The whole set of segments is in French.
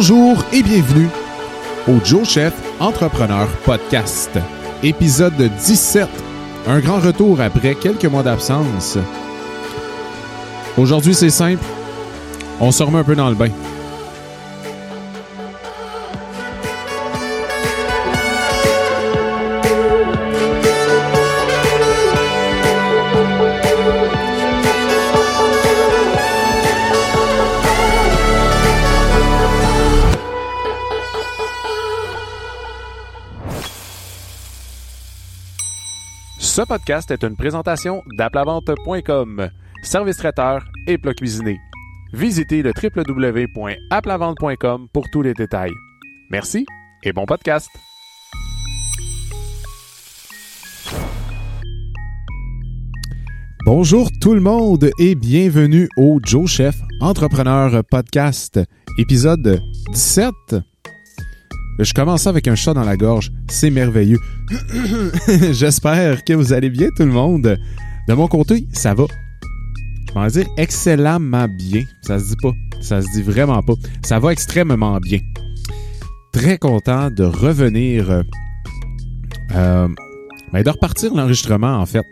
Bonjour et bienvenue au Joe Chef Entrepreneur Podcast, épisode 17. Un grand retour après quelques mois d'absence. Aujourd'hui, c'est simple. On se remet un peu dans le bain. Podcast est une présentation d'aplavente.com, service traiteur et plat cuisiné. Visitez le www.aplavente.com pour tous les détails. Merci et bon podcast. Bonjour tout le monde et bienvenue au Joe Chef Entrepreneur Podcast, épisode 17. Je commence avec un chat dans la gorge. C'est merveilleux. J'espère que vous allez bien, tout le monde. De mon côté, ça va. Je vais dire excellemment bien. Ça se dit pas. Ça se dit vraiment pas. Ça va extrêmement bien. Très content de revenir. Euh, euh, ben, de repartir l'enregistrement, en fait.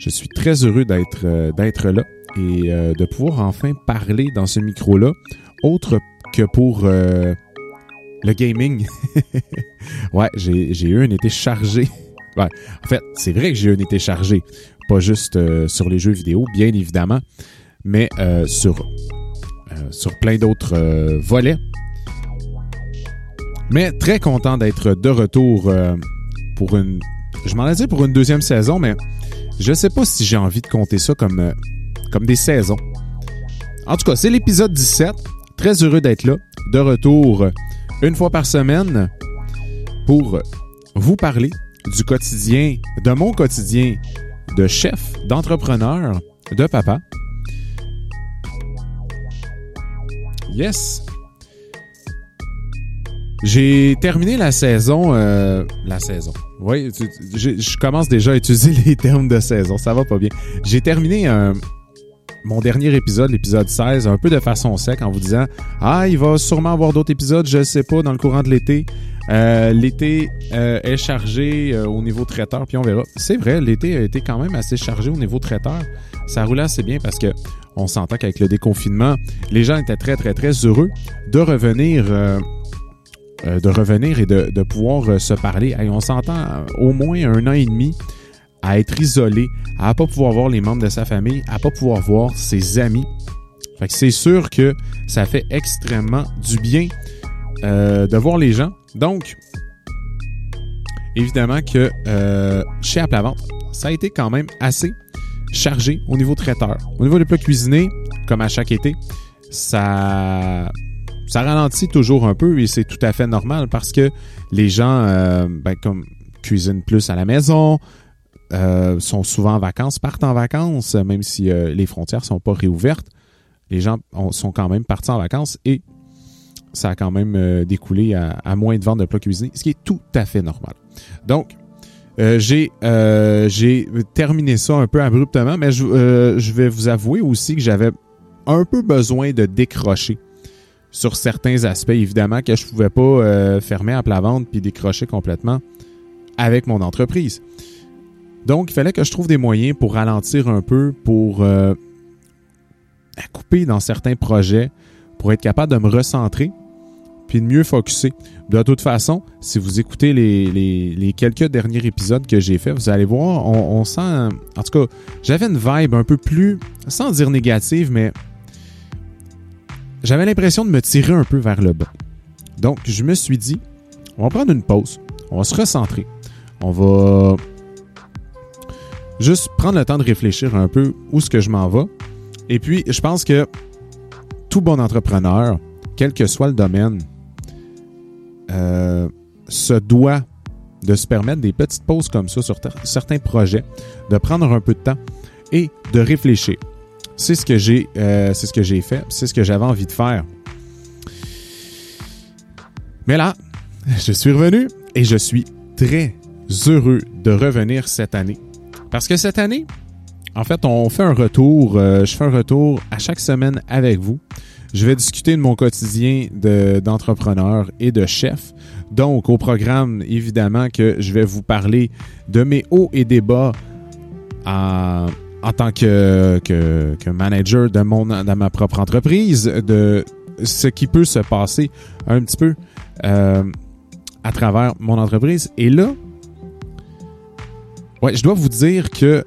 Je suis très heureux d'être euh, d'être là et euh, de pouvoir enfin parler dans ce micro-là, autre que pour le gaming. ouais, j'ai, eu un été chargé. Ouais, en fait, c'est vrai que j'ai eu un été chargé. Pas juste euh, sur les jeux vidéo, bien évidemment, mais euh, sur, euh, sur plein d'autres volets. Mais très content d'être de retour pour une... Je m'en ai dit pour une deuxième saison, mais je sais pas si j'ai envie de compter ça comme, comme des saisons. En tout cas, c'est l'épisode 17. Très heureux d'être là, de retour une fois par semaine pour vous parler du quotidien, de mon quotidien de chef, d'entrepreneur, de papa. Yes. J'ai terminé la saison. euh, la saison. Oui, je, commence déjà à utiliser les termes de saison. Ça va pas bien. J'ai terminé euh, mon dernier épisode, l'épisode 16, un peu de façon sec en vous disant Ah, il va sûrement avoir d'autres épisodes, je sais pas, dans le courant de l'été. Euh, l'été euh, est chargé euh, au niveau traiteur, puis on verra. C'est vrai, l'été a été quand même assez chargé au niveau traiteur. Ça roulait assez bien parce que on s'entend qu'avec le déconfinement, les gens étaient très, très, très heureux de revenir. de revenir et de, pouvoir se parler. On s'entend au moins un an et demi à être isolé, à pas pouvoir voir les membres de sa famille, à pas pouvoir voir ses amis. Fait que c'est sûr que ça fait extrêmement du bien euh, de voir les gens. Donc, évidemment que euh, chez Aplavente, ça a été quand même assez chargé au niveau traiteur. Au niveau des plats cuisinés, comme à chaque été, ça ça ralentit toujours un peu et c'est tout à fait normal parce que les gens, euh, ben, comme cuisinent plus à la maison, euh, sont souvent en vacances, partent en vacances, même si euh, les frontières sont pas réouvertes. Les gens ont- sont quand même partis en vacances et ça a quand même euh, découlé à, moins de ventes de plats cuisinés, ce qui est tout à fait normal. Donc, j'ai terminé ça un peu abruptement, mais je, vais vous avouer aussi que j'avais un peu besoin de décrocher sur certains aspects, évidemment, que je pouvais pas fermer à plat ventre puis décrocher complètement avec mon entreprise. Donc, il fallait que je trouve des moyens pour ralentir un peu, pour euh, couper dans certains projets, pour être capable de me recentrer puis de mieux focuser. De toute façon, si vous écoutez les, quelques derniers épisodes que j'ai fait, vous allez voir, on sent... En tout cas, j'avais une vibe un peu plus, sans dire négative, mais j'avais l'impression de me tirer un peu vers le bas. Donc, je me suis dit, on va prendre une pause, on va se recentrer, on va juste prendre le temps de réfléchir un peu où est-ce que je m'en vais. Et puis, je pense que tout bon entrepreneur, quel que soit le domaine, euh, se doit de se permettre des petites pauses comme ça sur certains projets, de prendre un peu de temps et de réfléchir. C'est ce que j'ai, euh, c'est ce que j'ai fait, c'est ce que j'avais envie de faire. Mais là, je suis revenu et je suis très heureux de revenir cette année. Parce que cette année, en fait, on fait un retour, euh, je fais un retour à chaque semaine avec vous je vais discuter de mon quotidien d'entrepreneur et de chef. Donc, au programme, évidemment que je vais vous parler de mes hauts et des bas en, tant que, que, manager de, mon, de ma propre entreprise, de ce qui peut se passer un petit peu euh, à travers mon entreprise. Et là, ouais, je dois vous dire que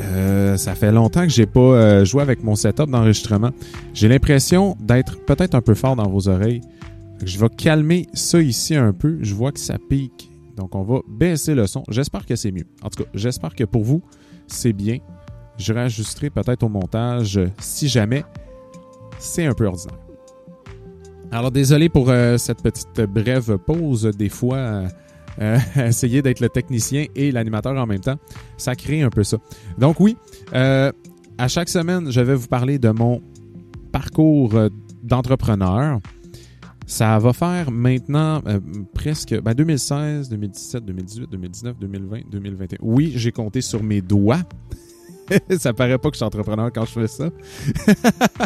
euh, ça fait longtemps que j'ai pas euh, joué avec mon setup d'enregistrement. J'ai l'impression d'être peut-être un peu fort dans vos oreilles. Je vais calmer ça ici un peu. Je vois que ça pique. Donc on va baisser le son. J'espère que c'est mieux. En tout cas, j'espère que pour vous, c'est bien. Je réajusterai peut-être au montage si jamais c'est un peu ordinaire. Alors désolé pour euh, cette petite brève pause. Des fois, euh, essayer d'être le technicien et l'animateur en même temps. Ça crée un peu ça. Donc oui, euh, à chaque semaine, je vais vous parler de mon parcours euh, d'entrepreneur. Ça va faire maintenant presque 2016, 2017, 2018, 2019, 2020, 2021. Oui, j'ai compté sur mes doigts. ça paraît pas que je suis entrepreneur quand je fais ça.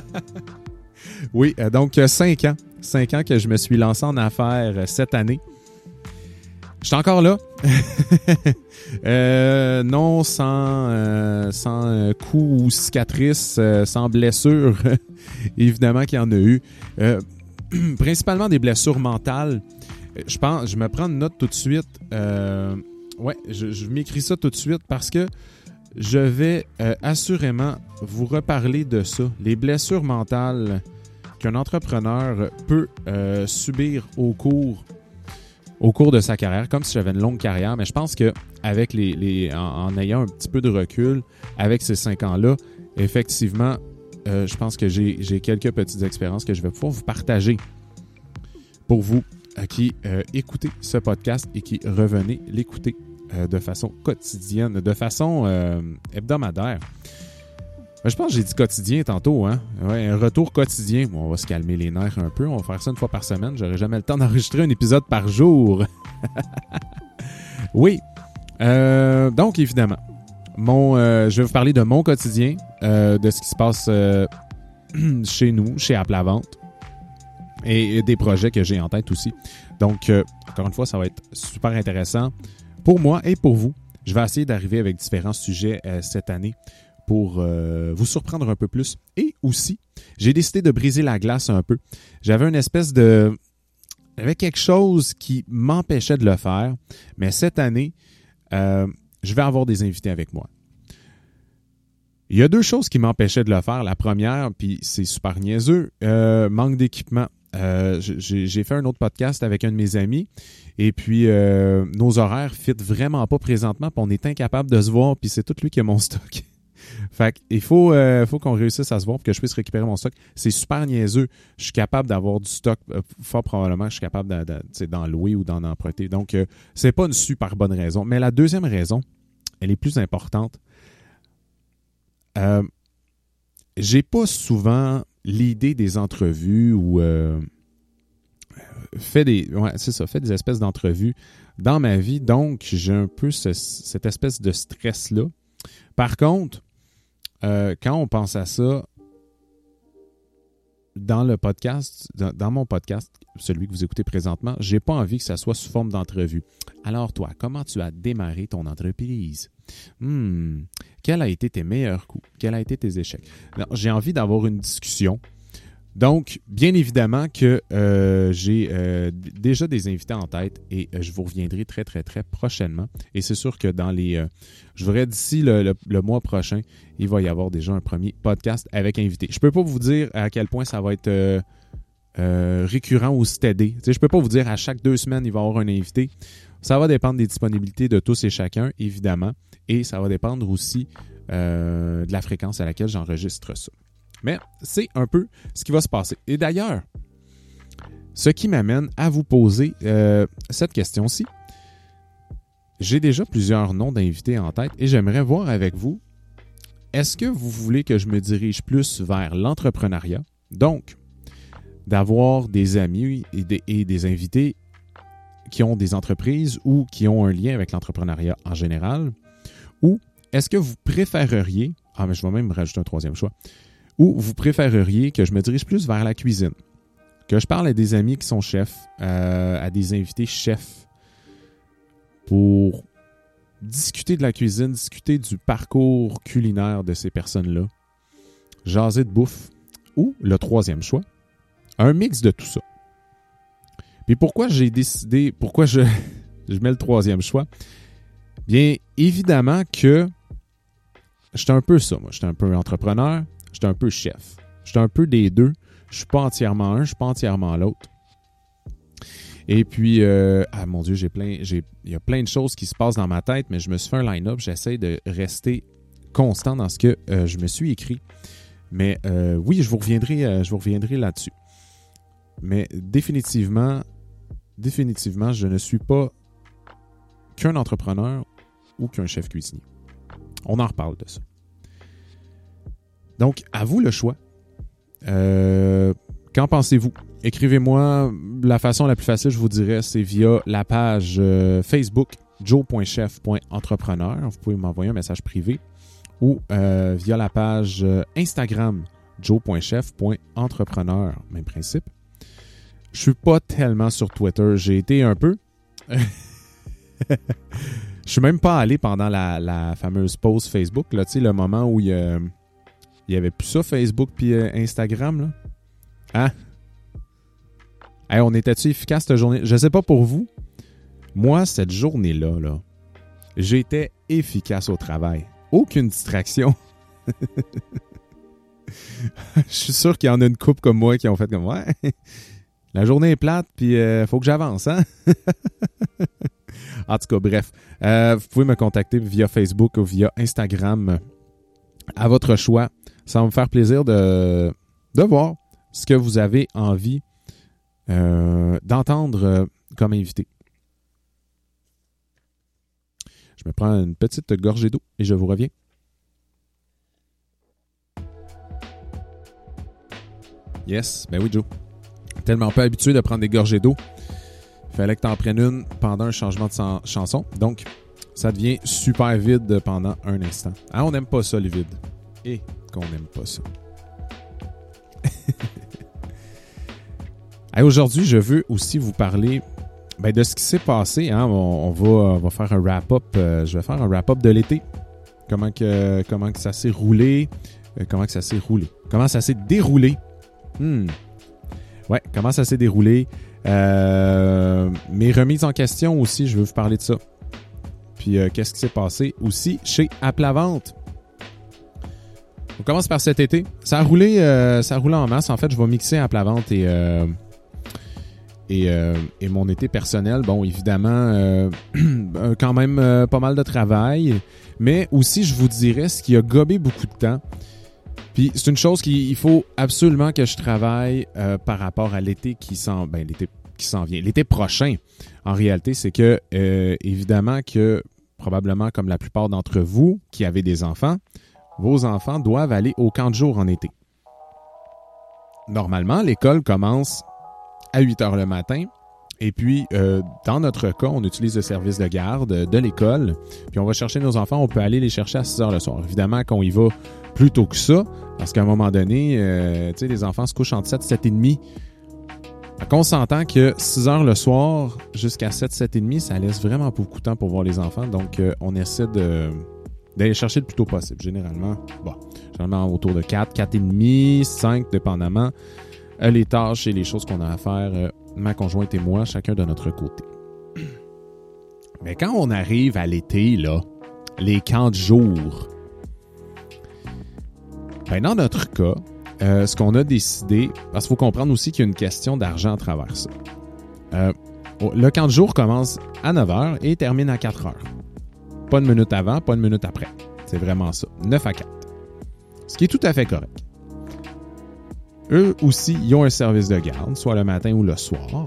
oui, donc cinq ans. Cinq ans que je me suis lancé en affaires cette année. Je suis encore là. euh, non sans, euh, sans euh, coups ou cicatrices, euh, sans blessures. Évidemment qu'il y en a eu. principalement des blessures mentales. Je pense, je me prends une note tout de suite. ouais, je m'écris ça tout de suite parce que je vais assurément vous reparler de ça. Les blessures mentales qu'un entrepreneur peut subir au cours au cours de sa carrière, comme si j'avais une longue carrière, mais je pense que avec les, en, ayant un petit peu de recul, avec ces cinq ans-là, effectivement, euh, je pense que j'ai quelques petites expériences que je vais pouvoir vous partager pour vous euh, qui euh, écoutez ce podcast et qui revenez l'écouter de façon quotidienne, de façon hebdomadaire. Je pense que j'ai dit quotidien tantôt, hein? Ouais, un retour quotidien. On va se calmer les nerfs un peu. On va faire ça une fois par semaine. J'aurai jamais le temps d'enregistrer un épisode par jour. oui. Euh, donc, évidemment, mon, euh, je vais vous parler de mon quotidien, euh, de ce qui se passe chez nous, chez Apple Vente, et, des projets que j'ai en tête aussi. Donc, encore une fois, ça va être super intéressant pour moi et pour vous. Je vais essayer d'arriver avec différents sujets cette année pour euh, vous surprendre un peu plus. Et aussi, j'ai décidé de briser la glace un peu. J'avais une espèce de... J'avais quelque chose qui m'empêchait de le faire, mais cette année, euh, je vais avoir des invités avec moi. Il y a deux choses qui m'empêchaient de le faire. La première, puis c'est super niaiseux, euh, manque d'équipement. j'ai fait un autre podcast avec un de mes amis et puis nos horaires fit vraiment pas présentement, puis on est incapable de se voir, puis c'est tout lui qui a mon stock. Fait il faut, euh, faut qu'on réussisse à se voir pour que je puisse récupérer mon stock. C'est super niaiseux. Je suis capable d'avoir du stock. Euh, fort probablement, je suis capable d'en louer ou d'en emprunter. Donc, euh, c'est pas une super bonne raison. Mais la deuxième raison, elle est plus importante. J'ai pas souvent l'idée des entrevues ou fait des c'est ça fait des espèces d'entrevues dans ma vie donc j'ai un peu cette espèce de stress là par contre euh, quand on pense à ça, dans le podcast, dans, mon podcast, celui que vous écoutez présentement, j'ai pas envie que ça soit sous forme d'entrevue. Alors toi, comment tu as démarré ton entreprise? Hmm, quels ont été tes meilleurs coups? Quels ont été tes échecs? J'ai envie d'avoir une discussion donc, bien évidemment que euh, j'ai euh, déjà des invités en tête et euh, je vous reviendrai très, très, très prochainement. Et c'est sûr que dans les... je voudrais d'ici le, mois prochain, il va y avoir déjà un premier podcast avec invité. Je peux pas vous dire à quel point ça va être récurrent ou steady. Je je peux pas vous dire à chaque deux semaines, il va y avoir un invité. Ça va dépendre des disponibilités de tous et chacun, évidemment. Et ça va dépendre aussi de la fréquence à laquelle j'enregistre ça. Mais c'est un peu ce qui va se passer. Et d'ailleurs, ce qui m'amène à vous poser euh, cette question-ci. J'ai déjà plusieurs noms d'invités en tête et j'aimerais voir avec vous, est-ce que vous voulez que je me dirige plus vers l'entrepreneuriat? Donc, d'avoir des amis et des, et des, invités qui ont des entreprises ou qui ont un lien avec l'entrepreneuriat en général? Ou est-ce que vous préféreriez, ah mais je vais même rajouter un troisième choix, ou vous préféreriez que je me dirige plus vers la cuisine, que je parle à des amis qui sont chefs, euh, à des invités chefs, pour discuter de la cuisine, discuter du parcours culinaire de ces personnes-là, jaser de bouffe, ou le troisième choix, un mix de tout ça. Puis pourquoi j'ai décidé, pourquoi je, je mets le troisième choix? Bien, évidemment que j'étais un peu ça, moi. J'étais un peu entrepreneur, j'étais un peu chef. J'étais un peu des deux. Je suis pas entièrement un, je suis pas entièrement l'autre. Et puis, euh, ah mon Dieu, j'ai plein, j'ai, il y a plein de choses qui se passent dans ma tête, mais je me suis fait un line-up. J'essaie de rester constant dans ce que euh, je me suis écrit. Mais euh, oui, je vous reviendrai, je vous reviendrai là-dessus. Mais définitivement, définitivement, je ne suis pas qu'un entrepreneur ou qu'un chef cuisinier. On en reparle de ça. Donc, à vous le choix. qu'en pensez-vous? écrivez-moi. La façon la plus facile, je vous dirais, c'est via la page euh, Facebook joe.chef.entrepreneur. Vous pouvez m'envoyer un message privé ou euh, via la page euh, Instagram joe.chef.entrepreneur. Même principe. Je suis pas tellement sur Twitter. J'ai été un peu. je suis même pas allé pendant la, fameuse pause Facebook, là, le moment où il avait plus ça, Facebook puis Instagram. Là. Hein? on était-tu efficace cette journée? Je sais pas pour vous. Moi, cette journée-là, là, j'étais efficace au travail. Aucune distraction. Je suis sûr qu'il y en a une couple comme moi qui ont fait comme ouais. La journée est plate, puis il euh, faut que j'avance, hein? en tout cas, bref. Euh, vous pouvez me contacter via Facebook ou via Instagram à votre choix. Ça va me faire plaisir de, de voir ce que vous avez envie euh, d'entendre euh, comme invité. Je me prends une petite gorgée d'eau et je vous reviens. Yes, ben oui, Joe. Tellement pas habitué de prendre des gorgées d'eau. Fallait que tu en prennes une pendant un changement de chanson. Donc, ça devient super vide pendant un instant. Ah, on n'aime pas ça, le vide. Et qu'on n'aime pas ça. Aujourd'hui, je veux aussi vous parler ben, de ce qui s'est passé. Hein. On, va, faire un wrap-up. Euh, je vais faire un wrap-up de l'été. Comment que, ça s'est roulé. Euh, comment que ça s'est roulé. Comment ça s'est déroulé. Hmm. Ouais, comment ça s'est déroulé. Euh, mes remises en question aussi, je veux vous parler de ça. Puis qu'est-ce qui s'est passé aussi chez Aplavente. On commence par cet été. Ça a roulé, ça a roulé en masse. En fait, je vais mixer Aplavente et euh, et, mon été personnel, bon, évidemment, euh, quand même euh, pas mal de travail, mais aussi, je vous dirais, ce qui a gobé beaucoup de temps. Puis c'est une chose qu'il faut absolument que je travaille par rapport à l'été qui s'en, ben, l'été qui s'en vient, l'été prochain. En réalité, c'est que évidemment que probablement comme la plupart d'entre vous qui avez des enfants, vos enfants doivent aller au camp de jour en été. Normalement, l'école commence à 8 heures le matin. Et puis, euh, dans notre cas, on utilise le service de garde de l'école. Puis, on va chercher nos enfants. On peut aller les chercher à 6 heures le soir. Évidemment, qu'on y va plus tôt que ça, parce qu'à un moment donné, euh, tu sais, les enfants se couchent entre 7 7 et demi. On s'entend que 6 heures le soir jusqu'à 7 7 et demi, ça laisse vraiment beaucoup de temps pour voir les enfants. Donc, euh, on essaie de d'aller chercher le plus tôt possible. Généralement, bon, généralement autour de 4, 4 et demi, 5, dépendamment. Euh, les tâches et les choses qu'on a à faire, euh, ma conjointe et moi, chacun de notre côté. Mais quand on arrive à l'été, là, les camps de jour, ben dans notre cas, euh, ce qu'on a décidé, parce qu'il faut comprendre aussi qu'il y a une question d'argent à travers ça. le camp de jour commence à 9 h et termine à 4 h. Pas une minute avant, pas une minute après. C'est vraiment ça. 9 à 4. Ce qui est tout à fait correct. Eux aussi, ils ont un service de garde, soit le matin ou le soir.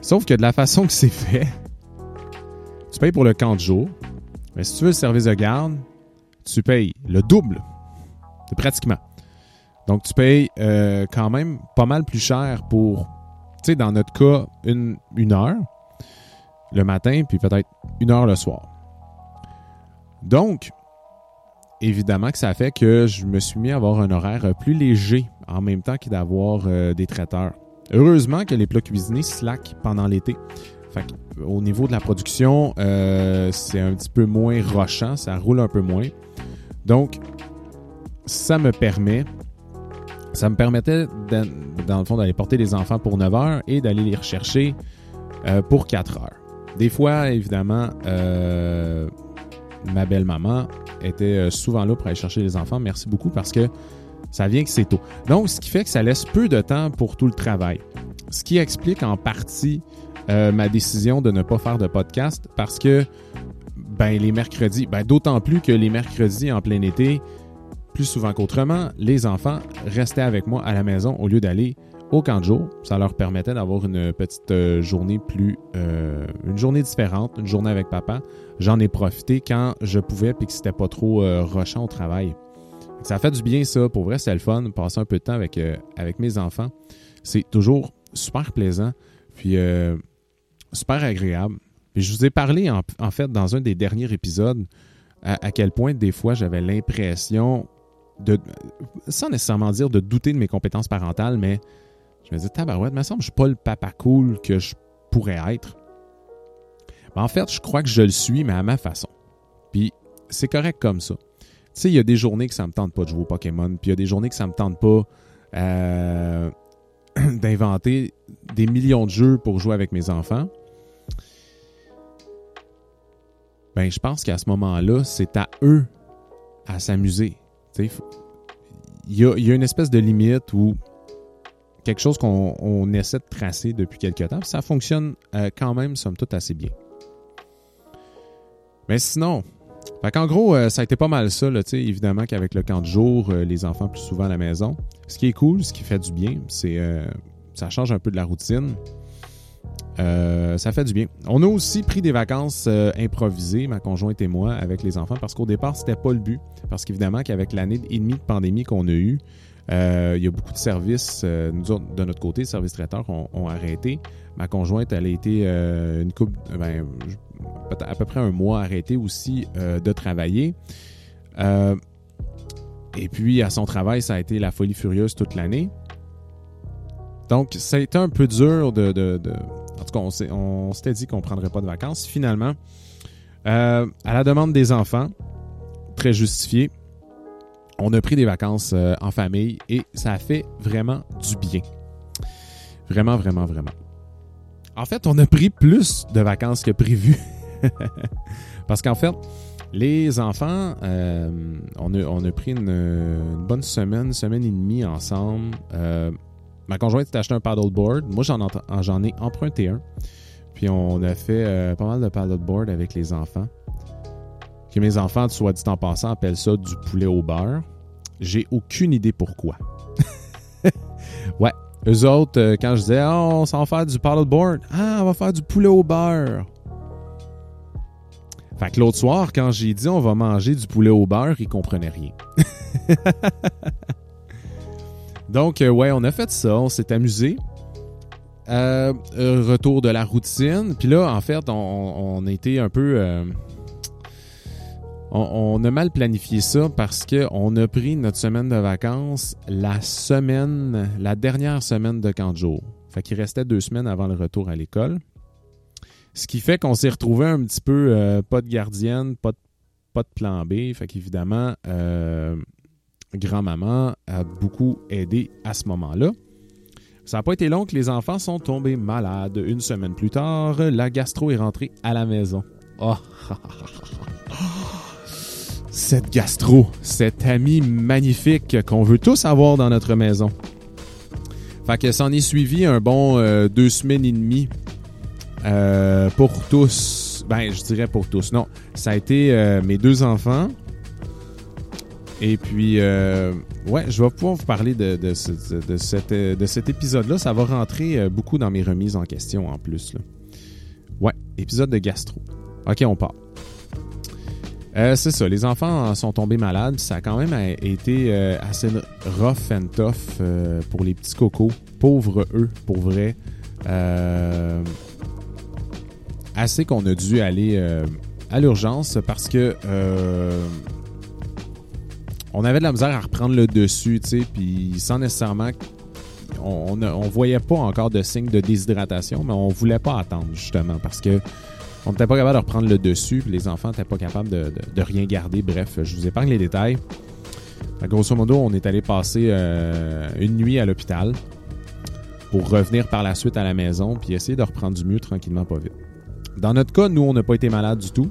Sauf que de la façon que c'est fait, tu payes pour le camp de jour, mais si tu veux le service de garde, tu payes le double, pratiquement. Donc, tu payes euh, quand même pas mal plus cher pour, tu sais, dans notre cas, une, une heure le matin, puis peut-être une heure le soir. Donc, évidemment que ça fait que je me suis mis à avoir un horaire plus léger en même temps que d'avoir euh, des traiteurs. Heureusement que les plats cuisinés slack pendant l'été. au niveau de la production, euh, c'est un petit peu moins rochant, ça roule un peu moins. Donc, ça me permet, ça me permettait, dans le fond, d'aller porter les enfants pour 9 heures et d'aller les rechercher euh, pour 4 heures. Des fois, évidemment, ma belle-maman était souvent là pour aller chercher les enfants. Merci beaucoup parce que ça vient que c'est tôt. Donc, ce qui fait que ça laisse peu de temps pour tout le travail. Ce qui explique en partie euh, ma décision de ne pas faire de podcast parce que ben les mercredis, ben, d'autant plus que les mercredis en plein été, plus souvent qu'autrement, les enfants restaient avec moi à la maison au lieu d'aller au camp de jour. Ça leur permettait d'avoir une petite euh, journée plus, euh, une journée différente, une journée avec papa. J'en ai profité quand je pouvais puis que c'était pas trop rochant au travail. Ça fait du bien, ça. Pour vrai, c'est le fun. Passer un peu de temps avec, euh, avec mes enfants. C'est toujours super plaisant. Puis euh, super agréable. Je vous ai parlé, en, fait, dans un des derniers épisodes, à, quel point, des fois, j'avais l'impression de. Sans nécessairement dire de douter de mes compétences parentales, mais je me disais, tabarouette, il me semble que je suis pas le papa cool que je pourrais être. Mais en fait, je crois que je le suis, mais à ma façon. Puis c'est correct comme ça. Tu sais, il y a des journées que ça me tente pas de jouer au Pokémon, puis il y a des journées que ça me tente pas euh, d'inventer des millions de jeux pour jouer avec mes enfants. Ben, je pense qu'à ce moment-là, c'est à eux à s'amuser. Il y a, y a, une espèce de limite ou quelque chose qu'on essaie de tracer depuis quelques temps. Ça fonctionne euh, quand même, somme toute, assez bien. Mais sinon, en gros, euh, ça a été pas mal ça, évidemment qu'avec le camp de jour, euh, les enfants plus souvent à la maison. Ce qui est cool, ce qui fait du bien, c'est ça change un peu de la routine. ça fait du bien. On a aussi pris des vacances improvisées, ma conjointe et moi, avec les enfants, parce qu'au départ, c'était pas le but. Parce qu'évidemment qu'avec l'année et demie de pandémie qu'on a eue, il y a beaucoup de services, nous de notre côté, services traiteurs ont, arrêté. Ma conjointe, elle a été une coupe, ben, à peu près un mois arrêté aussi euh, de travailler. Euh, et puis, à son travail, ça a été la folie furieuse toute l'année. Donc, ça a été un peu dur de... En tout cas, on s'était dit qu'on ne prendrait pas de vacances. Finalement, euh, à la demande des enfants, très justifié, on a pris des vacances en famille et ça a fait vraiment du bien. Vraiment, vraiment, vraiment. En fait, on a pris plus de vacances que prévu. Parce qu'en fait, les enfants, euh, on, a, pris une, bonne semaine, semaine et demie ensemble. Euh, ma conjointe s'est acheté un paddleboard. Moi, j'en ai emprunté un. Puis on a fait euh, pas mal de paddleboard avec les enfants. Que mes enfants, soit dit en passant, appellent ça du poulet au beurre. J'ai aucune idée pourquoi. ouais. Eux autres, quand je disais, oh, on s'en va faire du paddleboard. Ah, on va faire du poulet au beurre. Fait que l'autre soir, quand j'ai dit on va manger du poulet au beurre, ils comprenaient rien. Donc, euh, ouais, on a fait ça, on s'est amusé. Euh, euh, retour de la routine. Puis là, en fait, on, a été un peu. On, a mal planifié ça parce qu'on a pris notre semaine de vacances la semaine, la dernière semaine de camp de jour. Fait qu'il restait deux semaines avant le retour à l'école. Ce qui fait qu'on s'est retrouvé un petit peu euh, pas de gardienne, pas de, pas de plan B. Fait qu'évidemment, euh, grand-maman a beaucoup aidé à ce moment-là. Ça n'a pas été long que les enfants sont tombés malades. Une semaine plus tard, la gastro est rentrée à la maison. Oh! Cette gastro, cet ami magnifique qu'on veut tous avoir dans notre maison. Fait que s'en est suivi un bon euh, deux semaines et demie euh, pour tous, ben je dirais pour tous. Non, ça a été euh, mes deux enfants. Et puis, ouais, je vais pouvoir vous parler de, de, cet épisode-là. Ça va rentrer beaucoup dans mes remises en question en plus. Ouais, épisode de gastro. Ok, on part. C'est ça, les enfants sont tombés malades. Ça a quand même été assez rough and tough pour les petits cocos. Pauvres eux, pour vrai. Euh, assez qu'on a dû aller euh, à l'urgence parce que euh, on avait de la misère à reprendre le dessus, tu sais, puis sans nécessairement on, on, voyait pas encore de signes de déshydratation, mais on voulait pas attendre justement parce que on n'était pas capable de reprendre le dessus, les enfants n'étaient pas capables de, rien garder. Bref, je vous épargne les détails. grosso modo, on est allé passer euh, une nuit à l'hôpital pour revenir par la suite à la maison puis essayer de reprendre du mieux tranquillement, pas vite. Dans notre cas, nous, on n'a pas été malades du tout.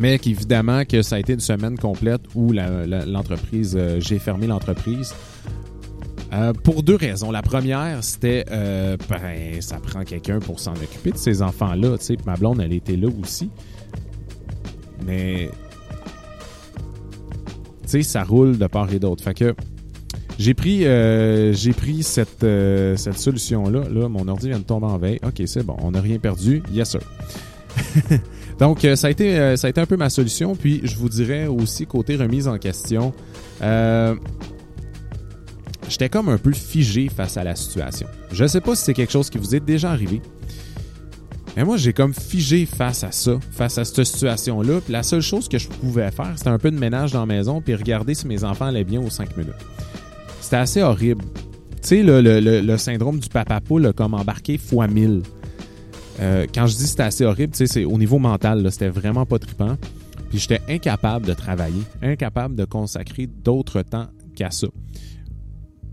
Mais qu'évidemment que ça a été une semaine complète où l'entreprise, euh, j'ai fermé l'entreprise. Euh, pour deux raisons. La première, c'était euh, ben, ça prend quelqu'un pour s'en occuper de ces enfants-là. Ma blonde, elle était là aussi. Mais sais, ça roule de part et d'autre. Fait que j'ai pris euh, j'ai pris cette, cette solution-là. Là, mon ordi vient de tomber en veille. OK, c'est bon, on n'a rien perdu. Yes, sir. Donc, ça a, été, ça a été un peu ma solution. Puis, je vous dirais aussi, côté remise en question, j'étais comme un peu figé face à la situation. Je ne sais pas si c'est quelque chose qui vous est déjà arrivé. Mais moi, j'ai comme figé face à ça, face à cette situation-là. La seule chose que je pouvais faire, c'était un peu de ménage dans la maison, puis regarder si mes enfants allaient bien aux 5 minutes. C'était assez horrible. Tu sais, le, syndrome du papa poule comme embarqué fois 1000. Euh, quand je dis c'était assez horrible, tu sais, c'est au niveau mental, c'était vraiment pas trippant. Puis j'étais incapable de travailler, incapable de consacrer d'autres temps qu'à ça.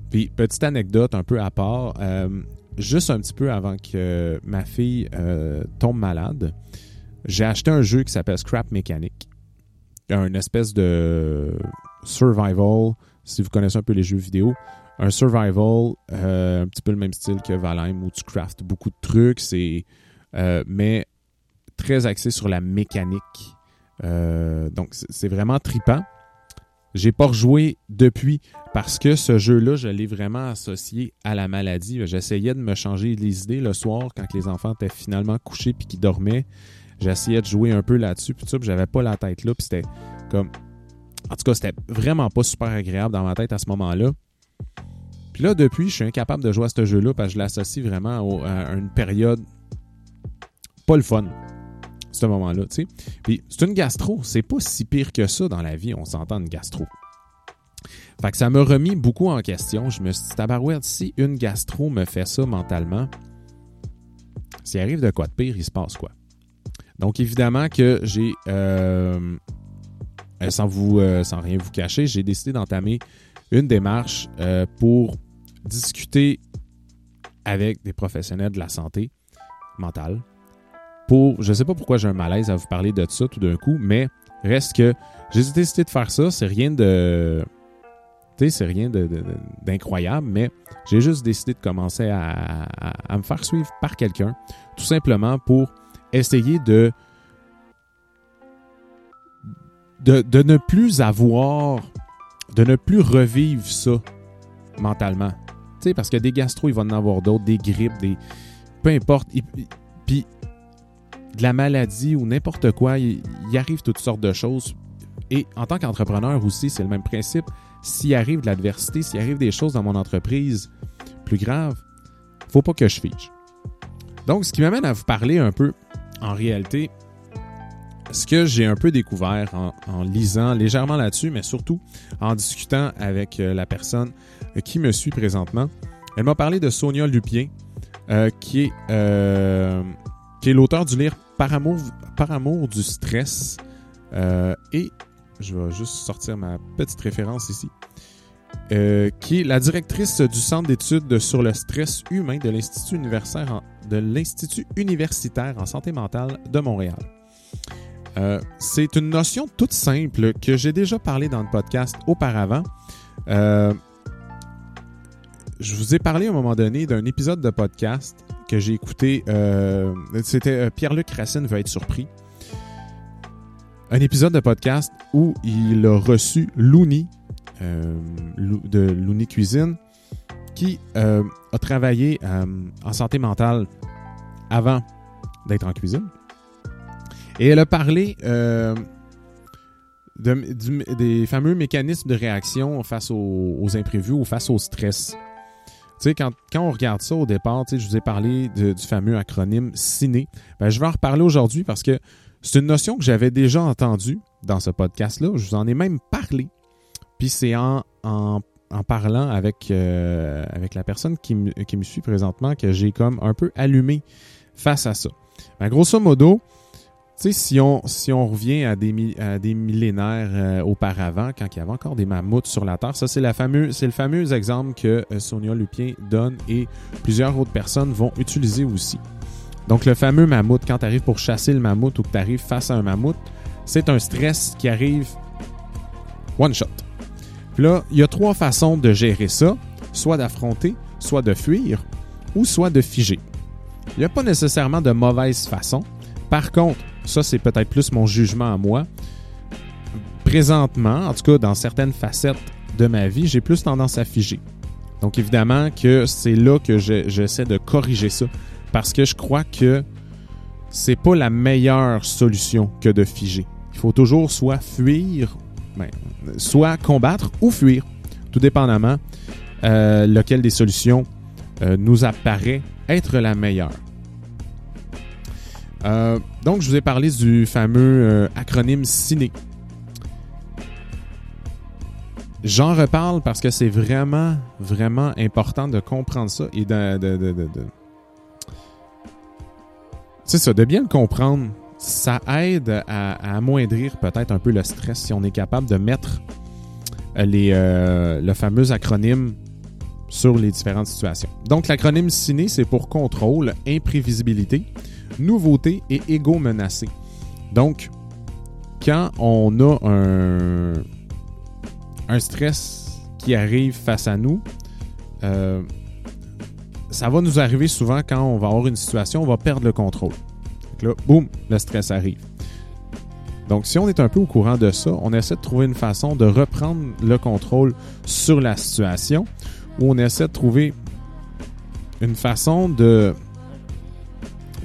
Petite anecdote un peu à part, euh, juste un petit peu avant que ma fille euh, tombe malade, j'ai acheté un jeu qui s'appelle Scrap Mechanic. Un espèce de survival, si vous connaissez un peu les jeux vidéo. Un survival, euh, un petit peu le même style que Valheim où tu craftes beaucoup de trucs, mais très axé sur la mécanique. donc, c'est vraiment tripant. J'ai pas rejoué depuis parce que ce jeu-là, je l'ai vraiment associé à la maladie. J'essayais de me changer les idées le soir quand les enfants étaient finalement couchés puis qu'ils dormaient. J'essayais de jouer un peu là-dessus puis tout, j'avais pas la tête là, puis c'était comme en tout cas, c'était vraiment pas super agréable dans ma tête à ce moment-là. Puis là, depuis, je suis incapable de jouer à ce jeu-là parce que je l'associe vraiment à une période pas le fun ce moment-là, tu sais. Puis c'est une gastro, c'est pas si pire que ça dans la vie, on s'entend une gastro. Fait que ça m'a remis beaucoup en question. Je me suis dit, tabarouette, si une gastro me fait ça mentalement, s'il arrive de quoi de pire, il se passe quoi? Donc évidemment que j'ai, euh, euh, sans, vous, euh, sans rien vous cacher, j'ai décidé d'entamer une démarche pour discuter avec des professionnels de la santé mentale, pour. Je sais pas pourquoi j'ai un malaise à vous parler de ça tout d'un coup, mais reste que j'ai décidé de faire ça. C'est rien de. Tu sais, c'est rien d'incroyable, mais j'ai juste décidé de commencer à, me faire suivre par quelqu'un, tout simplement pour essayer de, de, de ne plus avoir, de ne plus revivre ça mentalement. Tu sais, parce que des gastro, il va en avoir d'autres, des grippes, des. Peu importe. Puis de la maladie ou n'importe quoi, il, arrive toutes sortes de choses. Et en tant qu'entrepreneur aussi, c'est le même principe. S'il arrive de l'adversité, s'il arrive des choses dans mon entreprise plus graves, faut pas que je fige. Donc, ce qui m'amène à vous parler un peu, en réalité, ce que j'ai un peu découvert en, lisant légèrement là-dessus, mais surtout en discutant avec euh, la personne qui me suit présentement. Elle m'a parlé de Sonia Lupien, euh, qui est euh, qui est l'auteur du livre Par amour, du stress. Euh, et je vais juste sortir ma petite référence ici. Euh, qui est la directrice du Centre d'études sur le stress humain de l'Institut universitaire, de l'Institut universitaire en santé mentale de Montréal. Euh, c'est une notion toute simple que j'ai déjà parlé dans le podcast auparavant. je vous ai parlé à un moment donné d'un épisode de podcast que j'ai écouté. Euh, c'était euh, Pierre-Luc Racine veut être surpris. Un épisode de podcast où il a reçu Looney euh, de Looney Cuisine qui a travaillé en santé mentale avant d'être en cuisine. Et elle a parlé des fameux mécanismes de réaction face aux, aux imprévus ou face au stress. Tu sais, quand, on regarde ça au départ, je vous ai parlé du fameux acronyme CINE. Ben, je vais en reparler aujourd'hui parce que c'est une notion que j'avais déjà entendue dans ce podcast-là. Je vous en ai même parlé Puis c'est en, en, en, parlant avec, euh, avec la personne qui, me suit présentement que j'ai comme un peu allumé face à ça. Ben, grosso modo, sais, si on, si on revient à des, à des millénaires euh, auparavant, quand il y avait encore des mammouths sur la Terre, ça c'est, la fameux, c'est le fameux exemple que euh, Sonia Lupien donne et plusieurs autres personnes vont utiliser aussi. Donc le fameux mammouth, quand tu arrives pour chasser le mammouth ou que tu arrives face à un mammouth, c'est un stress qui arrive one shot. Puis là, il y a trois façons de gérer ça, soit d'affronter, soit de fuir, ou soit de figer. Il n'y a pas nécessairement de mauvaise façon. Par contre, ça c'est peut-être plus mon jugement à moi. Présentement, en tout cas dans certaines facettes de ma vie, j'ai plus tendance à figer. Donc évidemment que c'est là que j'essaie de corriger ça parce que je crois que c'est pas la meilleure solution que de figer. Il faut toujours soit fuir, ben, soit combattre ou fuir, tout dépendamment euh, lequel des solutions euh, nous apparaît être la meilleure. Euh, donc, je vous ai parlé du fameux euh, acronyme CINE. J'en reparle parce que c'est vraiment, vraiment important de comprendre ça et de. c'est ça, de bien le comprendre. Ça aide à, amoindrir peut-être un peu le stress si on est capable de mettre les, euh, le fameux acronyme sur les différentes situations. Donc, l'acronyme CINE, c'est pour contrôle, imprévisibilité, nouveauté et égo menacé. Donc, quand on a un, stress qui arrive face à nous, euh, ça va nous arriver souvent quand on va avoir une situation, on va perdre le contrôle. Donc là, boum, le stress arrive. Donc, si on est un peu au courant de ça, on essaie de trouver une façon de reprendre le contrôle sur la situation où on essaie de trouver une façon de,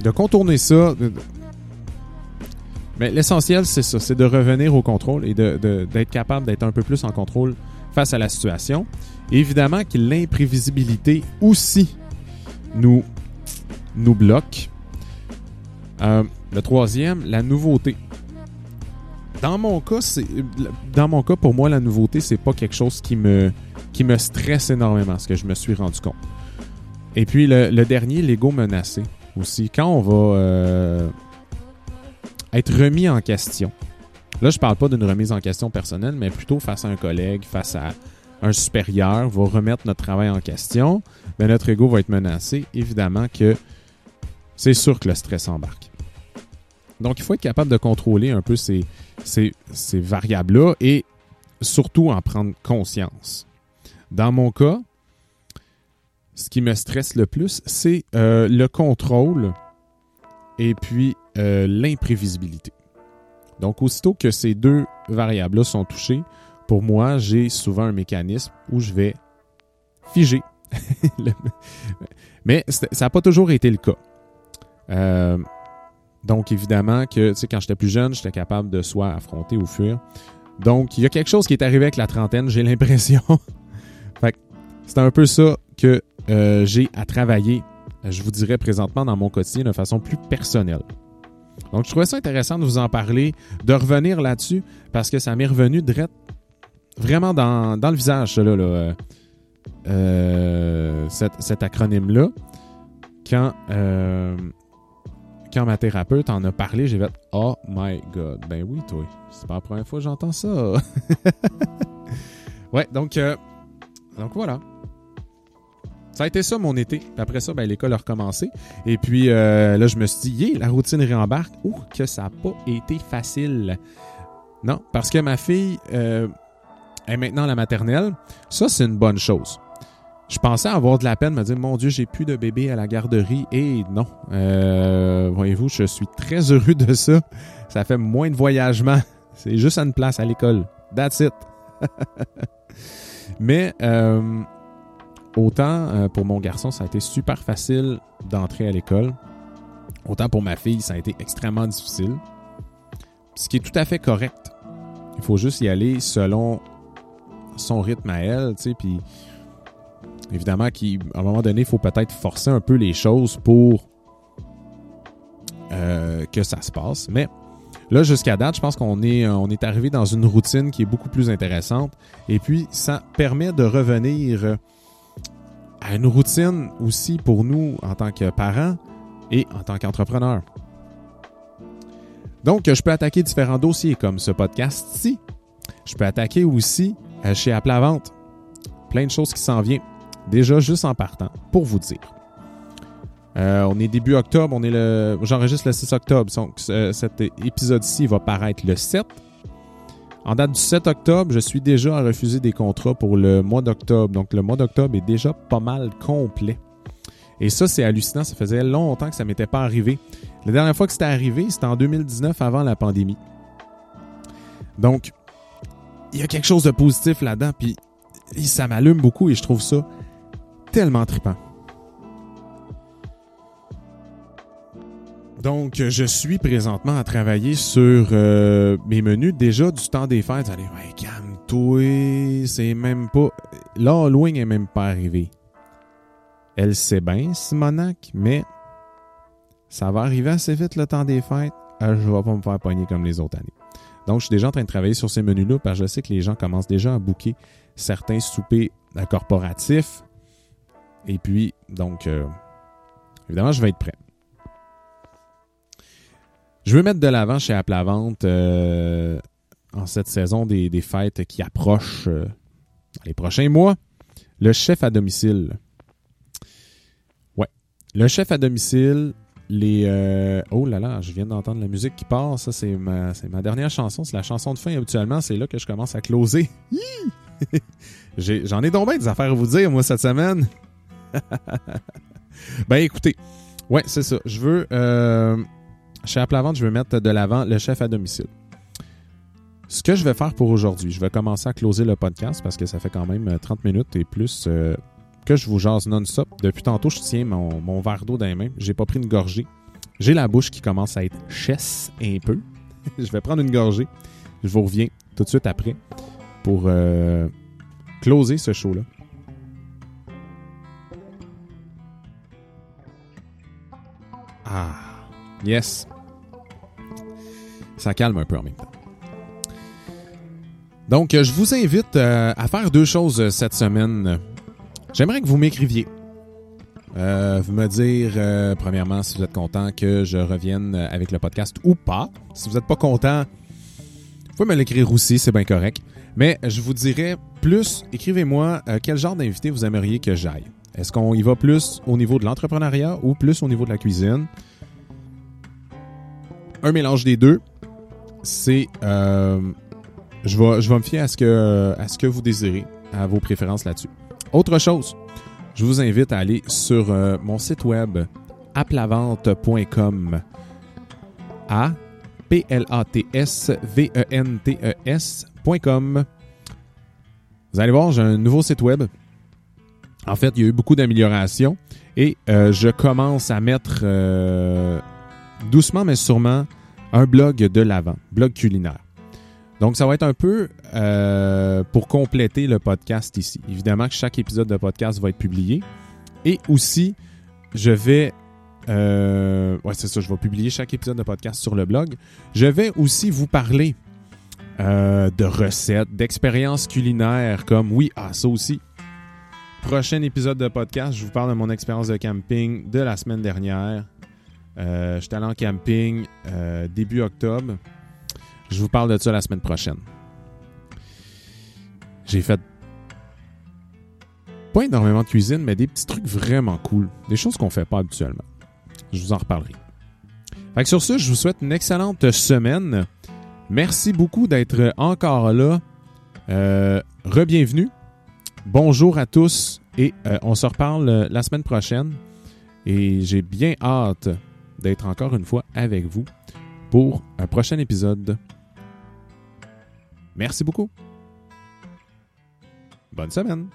de contourner ça. Mais l'essentiel, c'est ça, c'est de revenir au contrôle et d'être capable d'être un peu plus en contrôle face à la situation. évidemment que l'imprévisibilité aussi nous, nous bloque. Euh, le troisième, la nouveauté. Dans mon cas, dans mon cas pour moi la nouveauté c'est pas quelque chose qui me qui me stresse énormément, ce que je me suis rendu compte. Et puis le, dernier, l'ego menacé aussi. Quand on va euh, être remis en question. Là, je parle pas d'une remise en question personnelle, mais plutôt face à un collègue, face à un supérieur, va remettre notre travail en question. Mais notre ego va être menacé. Évidemment que c'est sûr que le stress embarque. Donc, il faut être capable de contrôler un peu ces variables-là et surtout en prendre conscience. Dans mon cas, ce qui me stresse le plus, c'est euh, le contrôle et puis euh, l'imprévisibilité. Donc, aussitôt que ces deux variables-là sont touchées, pour moi, j'ai souvent un mécanisme où je vais figer. Mais ça n'a pas toujours été le cas. Euh, donc, évidemment que, tu sais, quand j'étais plus jeune, j'étais capable de soit affronter ou fuir. Donc, il y a quelque chose qui est arrivé avec la trentaine, j'ai l'impression. c'est un peu ça que euh, j'ai à travailler, je vous dirais présentement dans mon quotidien de façon plus personnelle. Donc, je trouvais ça intéressant de vous en parler, de revenir là-dessus, parce que ça m'est revenu direct, vraiment dans, le visage, là, là euh, euh, cet, acronyme-là. Quand, quand ma thérapeute en a parlé, j'ai fait Oh my God. Ben oui, toi. C'est pas la première fois que j'entends ça. ouais, donc, donc voilà. Ça a été ça mon été. après ça, ben, l'école a recommencé. Et puis euh, là, je me suis dit, la routine réembarque. Ouh, que ça n'a pas été facile. Non, parce que ma fille euh, est maintenant à la maternelle. Ça, c'est une bonne chose. Je pensais avoir de la peine, me dire, mon Dieu, j'ai plus de bébé à la garderie. Et non. Euh, voyez-vous, je suis très heureux de ça. Ça fait moins de voyagement. C'est juste une place à l'école. That's it. Mais autant euh, pour mon garçon, ça a été super facile d'entrer à l'école. Autant pour ma fille, ça a été extrêmement difficile. Ce qui est tout à fait correct. Il faut juste y aller selon son rythme à elle, tu sais, puis évidemment qu'à un moment donné, il faut peut-être forcer un peu les choses pour euh, que ça se passe. Mais Là, jusqu'à date, je pense qu'on est, on est arrivé dans une routine qui est beaucoup plus intéressante. Et puis, ça permet de revenir à une routine aussi pour nous en tant que parents et en tant qu'entrepreneurs. Donc, je peux attaquer différents dossiers comme ce podcast-ci. Je peux attaquer aussi euh, chez Apple à Vente. Plein de choses qui s'en viennent. Déjà, juste en partant, pour vous dire. Euh, on est début octobre, on est le. J'enregistre le 6 octobre. Donc, cet épisode-ci va paraître le 7. En date du 7 octobre, je suis déjà à refuser des contrats pour le mois d'octobre. Donc, le mois d'octobre est déjà pas mal complet. Et ça, c'est hallucinant. Ça faisait longtemps que ça m'était pas arrivé. La dernière fois que c'était arrivé, c'était en 2019, avant la pandémie. Donc, il y a quelque chose de positif là-dedans, puis ça m'allume beaucoup et je trouve ça tellement trippant. Donc, je suis présentement à travailler sur euh, mes menus. Déjà, du temps des fêtes, allez, ouais, calme-toi, c'est même pas... L'Halloween est même pas arrivé. Elle sait bien, Simonac, mais ça va arriver assez vite le temps des fêtes. Euh, je vais pas me faire pogner comme les autres années. Donc, je suis déjà en train de travailler sur ces menus-là parce que je sais que les gens commencent déjà à booker certains soupers euh, corporatifs. Et puis, donc, évidemment, je vais être prêt. Je veux mettre de l'avant chez Apple à Vente euh, en cette saison des, fêtes qui approchent euh, les prochains mois. Le chef à domicile. Ouais. Le chef à domicile, les. Euh, oh là là, je viens d'entendre la musique qui part. Ça, c'est ma, ma dernière chanson. C'est la chanson de fin habituellement. C'est là que je commence à closer. J'en ai, donc bien des affaires à vous dire, moi, cette semaine. ben écoutez. Ouais, c'est ça. Je veux. Chez Apple à Vente, je vais mettre de l'avant le chef à domicile. Ce que je vais faire pour aujourd'hui, je vais commencer à closer le podcast parce que ça fait quand même 30 euh, minutes et plus euh, que je vous jase non-stop. Depuis tantôt, je tiens mon, verre d'eau dans les mains. J'ai pas pris une gorgée. J'ai la bouche qui commence à être chesse un peu. je vais prendre une gorgée. Je vous reviens tout de suite après pour euh, closer ce show-là. Ah, yes ça calme un peu en même temps. Donc, je vous invite euh, à faire deux choses euh, cette semaine. J'aimerais que vous m'écriviez. Euh, vous me dire, premièrement, si vous êtes content que je revienne avec le podcast ou pas. Si vous n'êtes pas content, vous pouvez me l'écrire aussi, c'est bien correct. Mais je vous dirais plus, écrivez-moi quel genre d'invité vous aimeriez que j'aille. Est-ce qu'on y va plus au niveau de l'entrepreneuriat ou plus au niveau de la cuisine? Un mélange des deux c'est euh, je vais me fier à ce que à ce que vous désirez, à vos préférences là-dessus. Autre chose, je vous invite à aller sur euh, mon site web aplavente.com a p l a t s v e n t e s.com. Vous allez voir, j'ai un nouveau site web. En fait, il y a eu beaucoup d'améliorations et euh, je commence à mettre doucement mais sûrement un blog de l'avant, blog culinaire. Donc, ça va être un peu euh, pour compléter le podcast ici. Évidemment que chaque épisode de podcast va être publié. Et aussi, je vais... Euh, ouais, c'est ça, je vais publier chaque épisode de podcast sur le blog. Je vais aussi vous parler euh, de recettes, d'expériences culinaires comme, oui, ah, ça aussi. Prochain épisode de podcast, je vous parle de mon expérience de camping de la semaine dernière. Euh, J'étais allé en camping euh, début octobre. Je vous parle de ça la semaine prochaine. J'ai fait pas énormément de cuisine, mais des petits trucs vraiment cool. Des choses qu'on fait pas habituellement. Je vous en reparlerai. Sur ce, je vous souhaite une excellente semaine. Merci beaucoup d'être encore là. Euh, Rebienvenue. Bonjour à tous et euh, on se reparle la semaine prochaine. Et j'ai bien hâte d'être encore une fois avec vous pour un prochain épisode. Merci beaucoup. Bonne semaine.